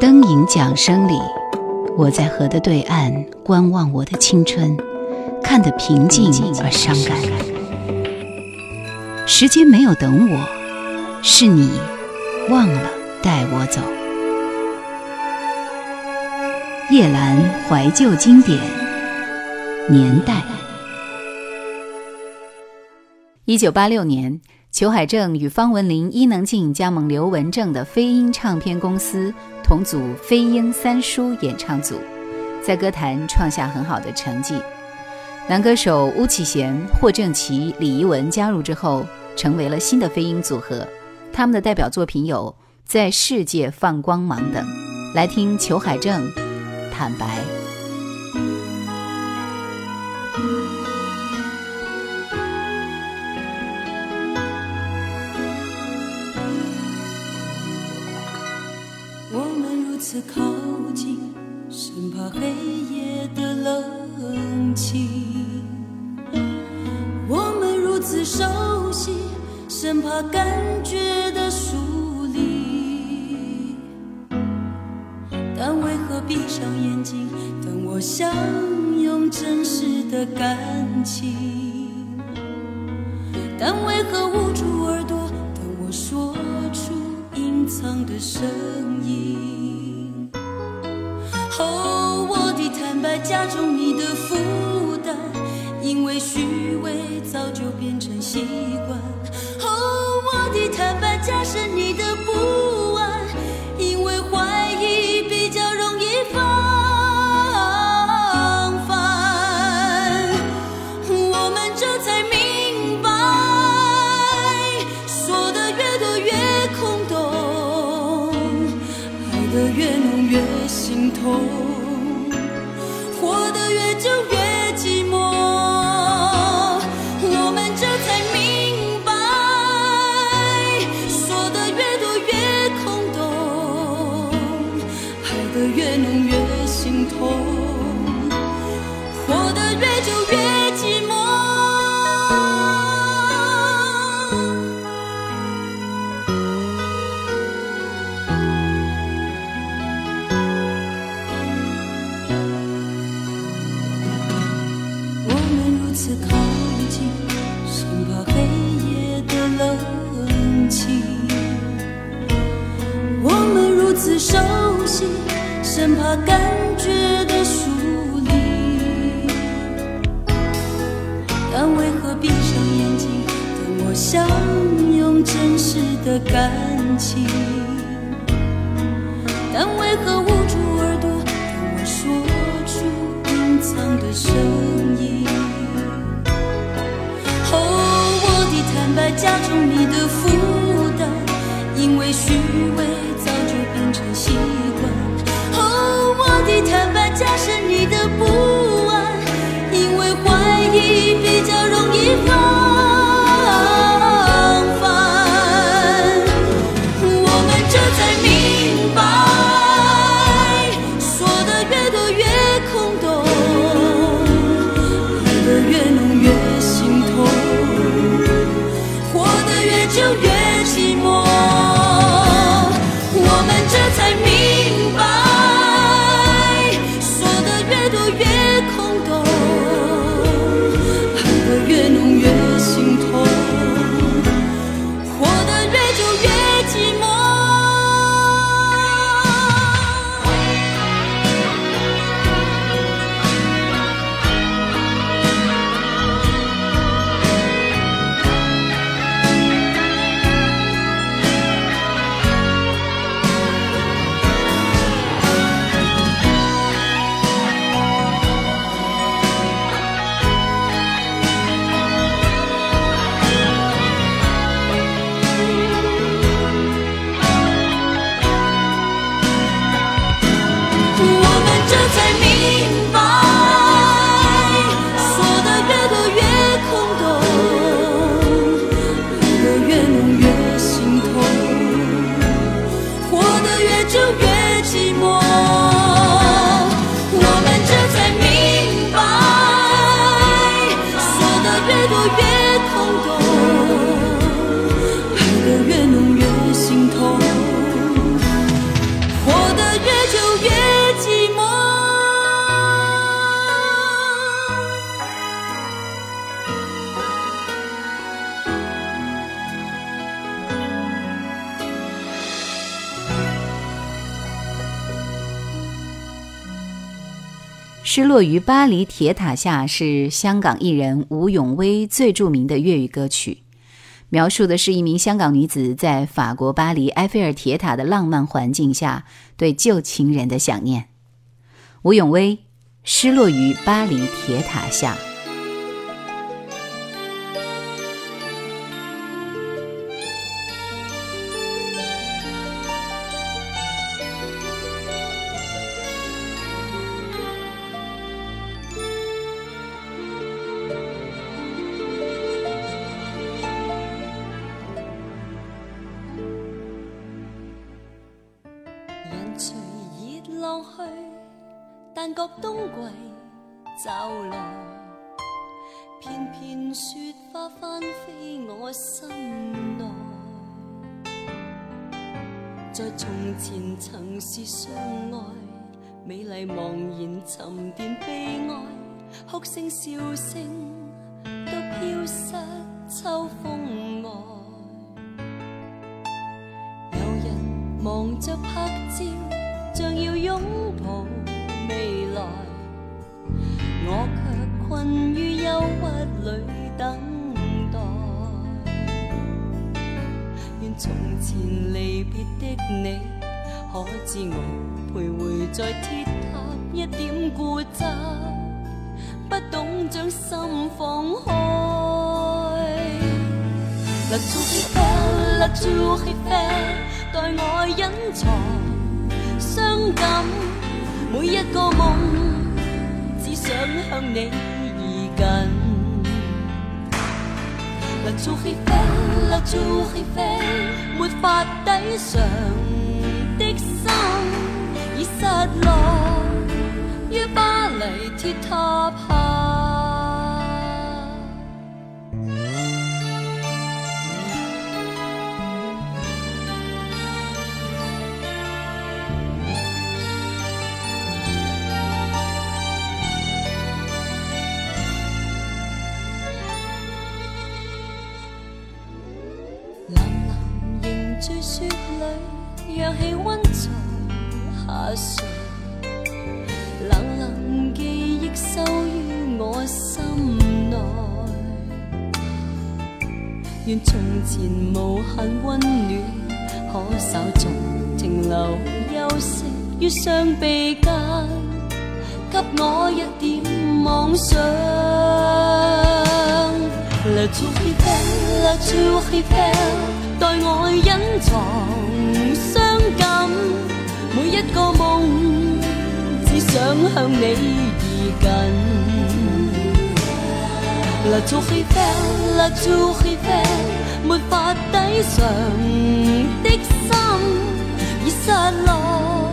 灯影桨声里，我在河的对岸观望我的青春，看得平静而伤感。时间没有等我，是你忘了带我走。夜阑怀旧经典年代，一九八六年。裘海正与方文琳、伊能静加盟刘文正的飞鹰唱片公司，同组飞鹰三叔演唱组，在歌坛创下很好的成绩。男歌手巫启贤、霍正奇、李怡文加入之后，成为了新的飞鹰组合。他们的代表作品有《在世界放光芒》等。来听裘海正《坦白》。次此靠近，生怕黑夜的冷清；我们如此熟悉，生怕感觉的疏离。但为何闭上眼睛等我相拥真实的感情？但为何捂住耳朵等我说出隐藏的声音？加重你的负担，因为虚伪早就变成习惯。哦，我的坦白加深你的负。越浓越心痛。落于巴黎铁塔下是香港艺人吴永威最著名的粤语歌曲，描述的是一名香港女子在法国巴黎埃菲尔铁塔的浪漫环境下对旧情人的想念。吴永威失落于巴黎铁塔下。后来，片片雪花翻飞我心内，在从前曾是相爱，美丽茫然沉淀悲哀，哭声笑声都飘失秋风外。有人忙着拍照，像要拥抱。我却困于忧郁里等待。愿从前离别的你，可知我徘徊在铁塔，一点固执，不懂将心放开。tour tour Eiffel, Eiffel，代我隐藏伤感，每一个梦。想向你移近，没法抵偿的心，已失落于巴黎铁塔。雪雪里，让气温在下垂，冷冷记忆收于我心内。愿从前无限温暖可稍纵停留，休息于双臂间，给我一点梦想。La chau c e i p e a la chau c e i p e a 待我隐藏伤感，每一个梦只想向你而近。La choukifel，la o u i f e l 没法抵偿的心已失落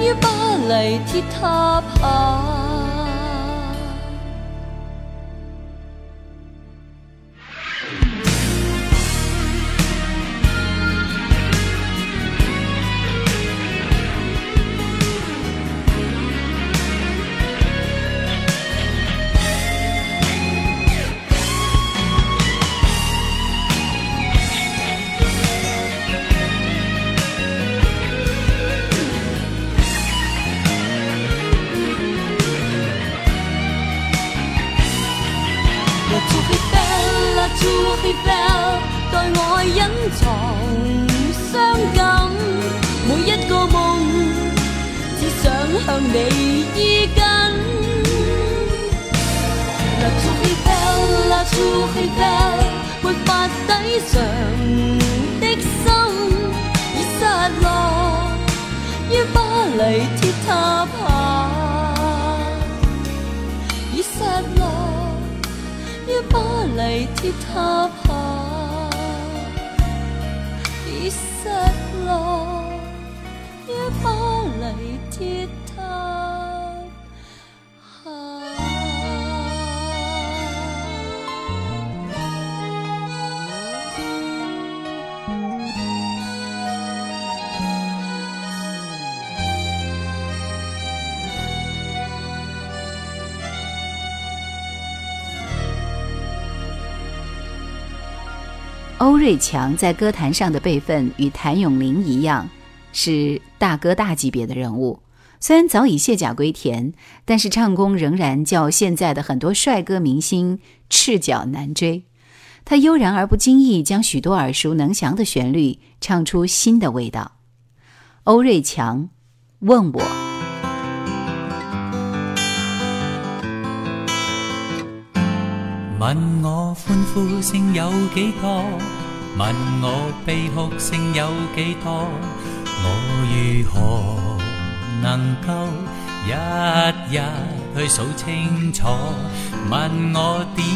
于巴黎铁塔下。too hi 我隐藏伤感每一个梦只想向你依跟 la too hi b a 没法抵我的心已失落于巴黎铁塔旁巴黎铁塔下，已失落，也巴黎铁塔。欧瑞强在歌坛上的辈分与谭咏麟一样，是大哥大级别的人物。虽然早已卸甲归田，但是唱功仍然叫现在的很多帅哥明星赤脚难追。他悠然而不经意，将许多耳熟能详的旋律唱出新的味道。欧瑞强，问我。问我欢呼声有几多？问我悲哭声有几多？我如何能够一一去数清楚？问我点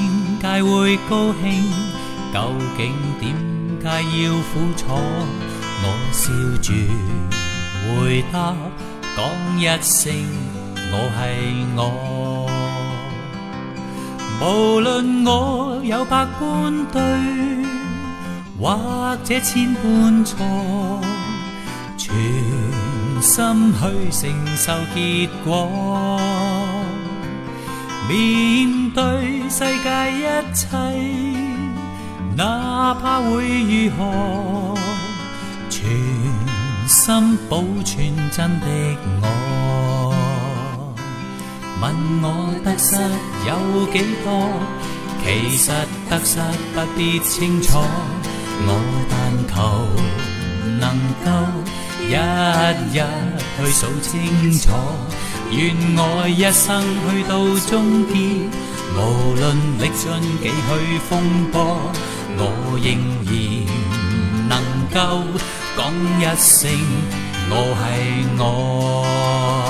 解会高兴？究竟点解要苦楚？我笑住回答，讲一声我系我。无论我有百般对，或者千般错，全心去承受结果。面对世界一切，哪怕会如何，全心保存真的我。问我得失有几多？其实得失不必清楚，我但求能够一一去数清楚。愿我一生去到终点，无论历尽几许风波，我仍然能够讲一声我系我。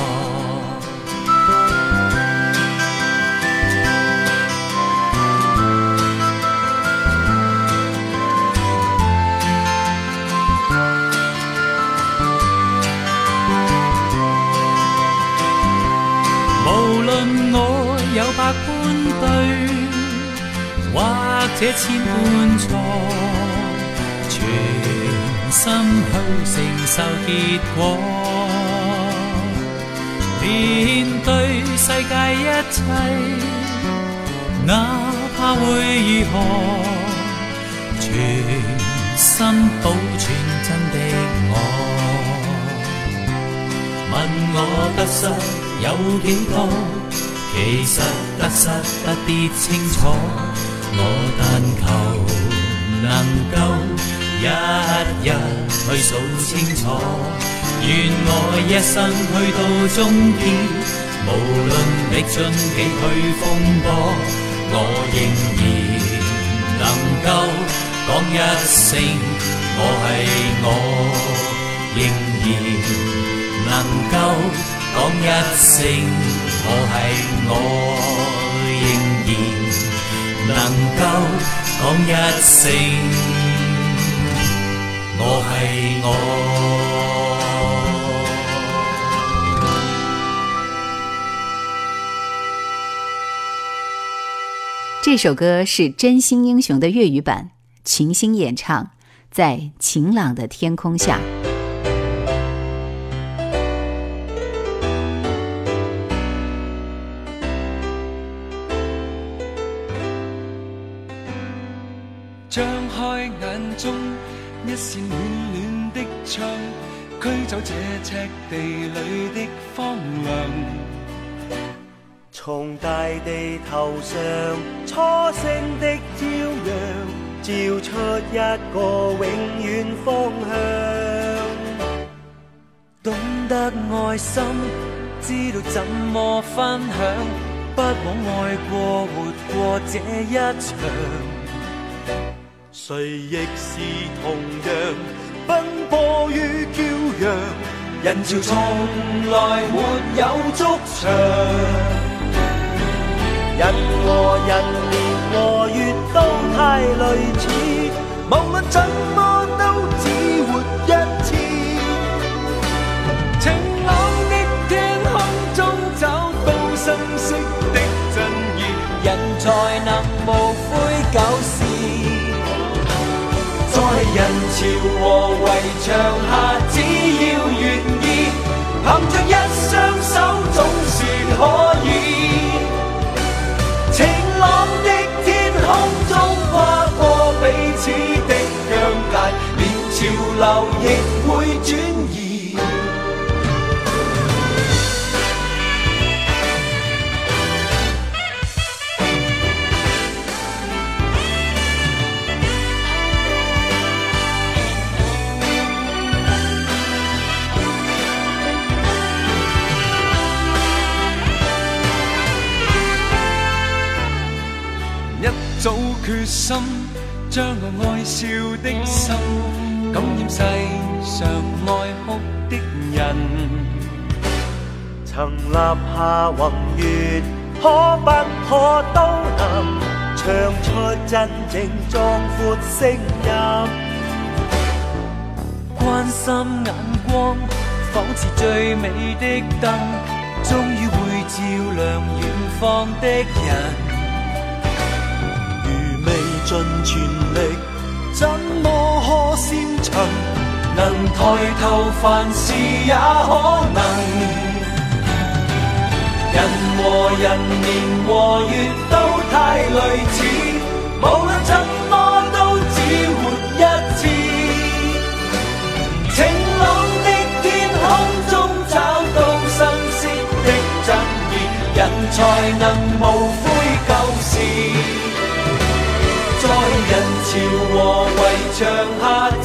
半对，或者千般错，全心去承受结果。面对世界一切，哪怕会如何，全心保存真的我。问我得失有几多，其实。得失不必清楚，我但求能够一日去数清楚。愿我一生去到终点，无论历尽几许风波，我仍然能够讲一声我系我，仍然能够。讲一声我系我仍然能够讲一声我系我这首歌是真心英雄的粤语版群星演唱在晴朗的天空下有这赤地里的荒凉，从大地头上初升的朝阳，照出一个永远方向。懂得爱心，知道怎么分享，不枉爱过活过这一场，谁亦是同样。人潮从来没有足长，人和人，年和月都太类似。无论怎么都只活一次，晴朗的天空中找到新色的真意，人才能无悔旧事，在人潮和围墙下。着一双手，总是可以。晴朗的天空中，跨过彼此的疆界，连潮流亦会转移。决心将我爱笑的心感染世上爱哭的人。曾立下宏愿，可不可都能唱出真正壮阔声音？关心眼光，仿似最美的灯，终于会照亮远方的人。尽全力，怎么可先沉？能抬头，凡事也可能。人和人，年和月都太类似，无论怎么都只活一次。晴朗的天空中，找到新鲜的真意，人才能。潮和围墙下。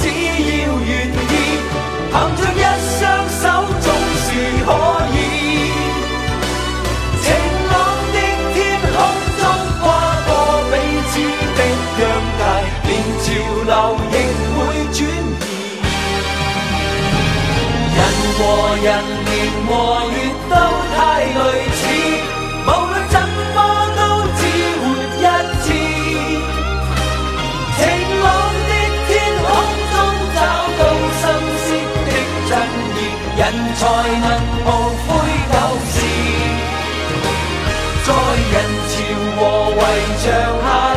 为墙下。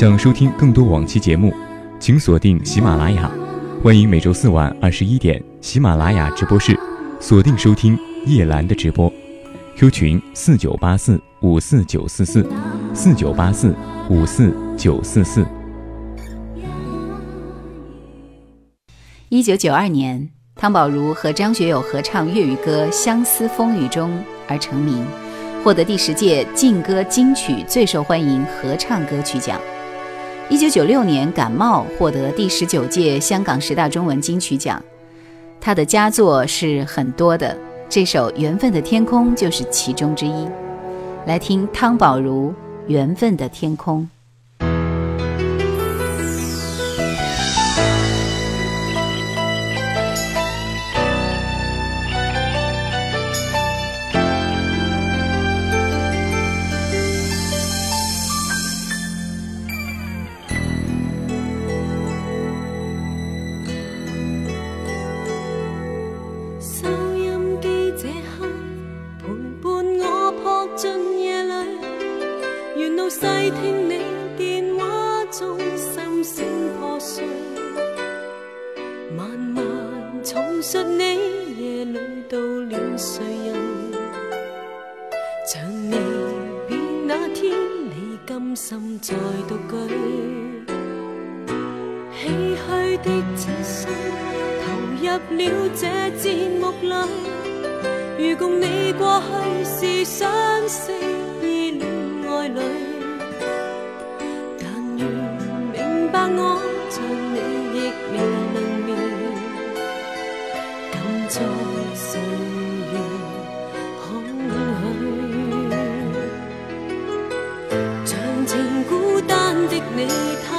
想收听更多往期节目，请锁定喜马拉雅。欢迎每周四晚二十一点喜马拉雅直播室锁定收听叶兰的直播。Q 群四九八四五四九四四四九八四五四九四四。一九九二年，汤宝如和张学友合唱粤语歌《相思风雨中》而成名，获得第十届劲歌金曲最受欢迎合唱歌曲奖。一九九六年，感冒获得第十九届香港十大中文金曲奖。他的佳作是很多的，这首《缘分的天空》就是其中之一。来听汤宝如《缘分的天空》。节目里，如共你过去是相识意恋爱侣，但愿明白我，像你亦未能眠，近在岁月空虚，长情孤单的你。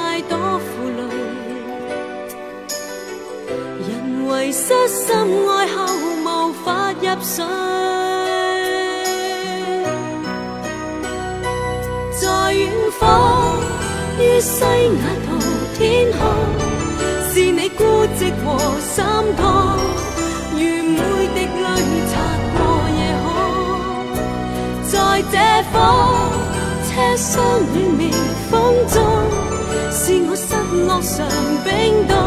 天涯到天空，是你孤寂和心痛。如每滴泪擦过夜空，在这方车厢暖微风中，是我失落上冰冻。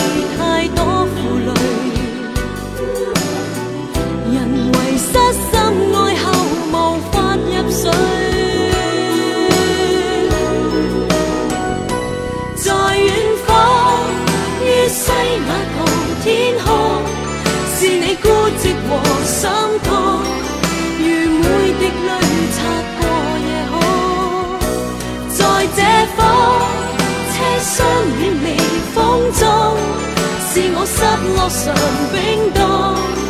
aí. 是我失落上冰冻。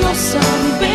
não sabe bem.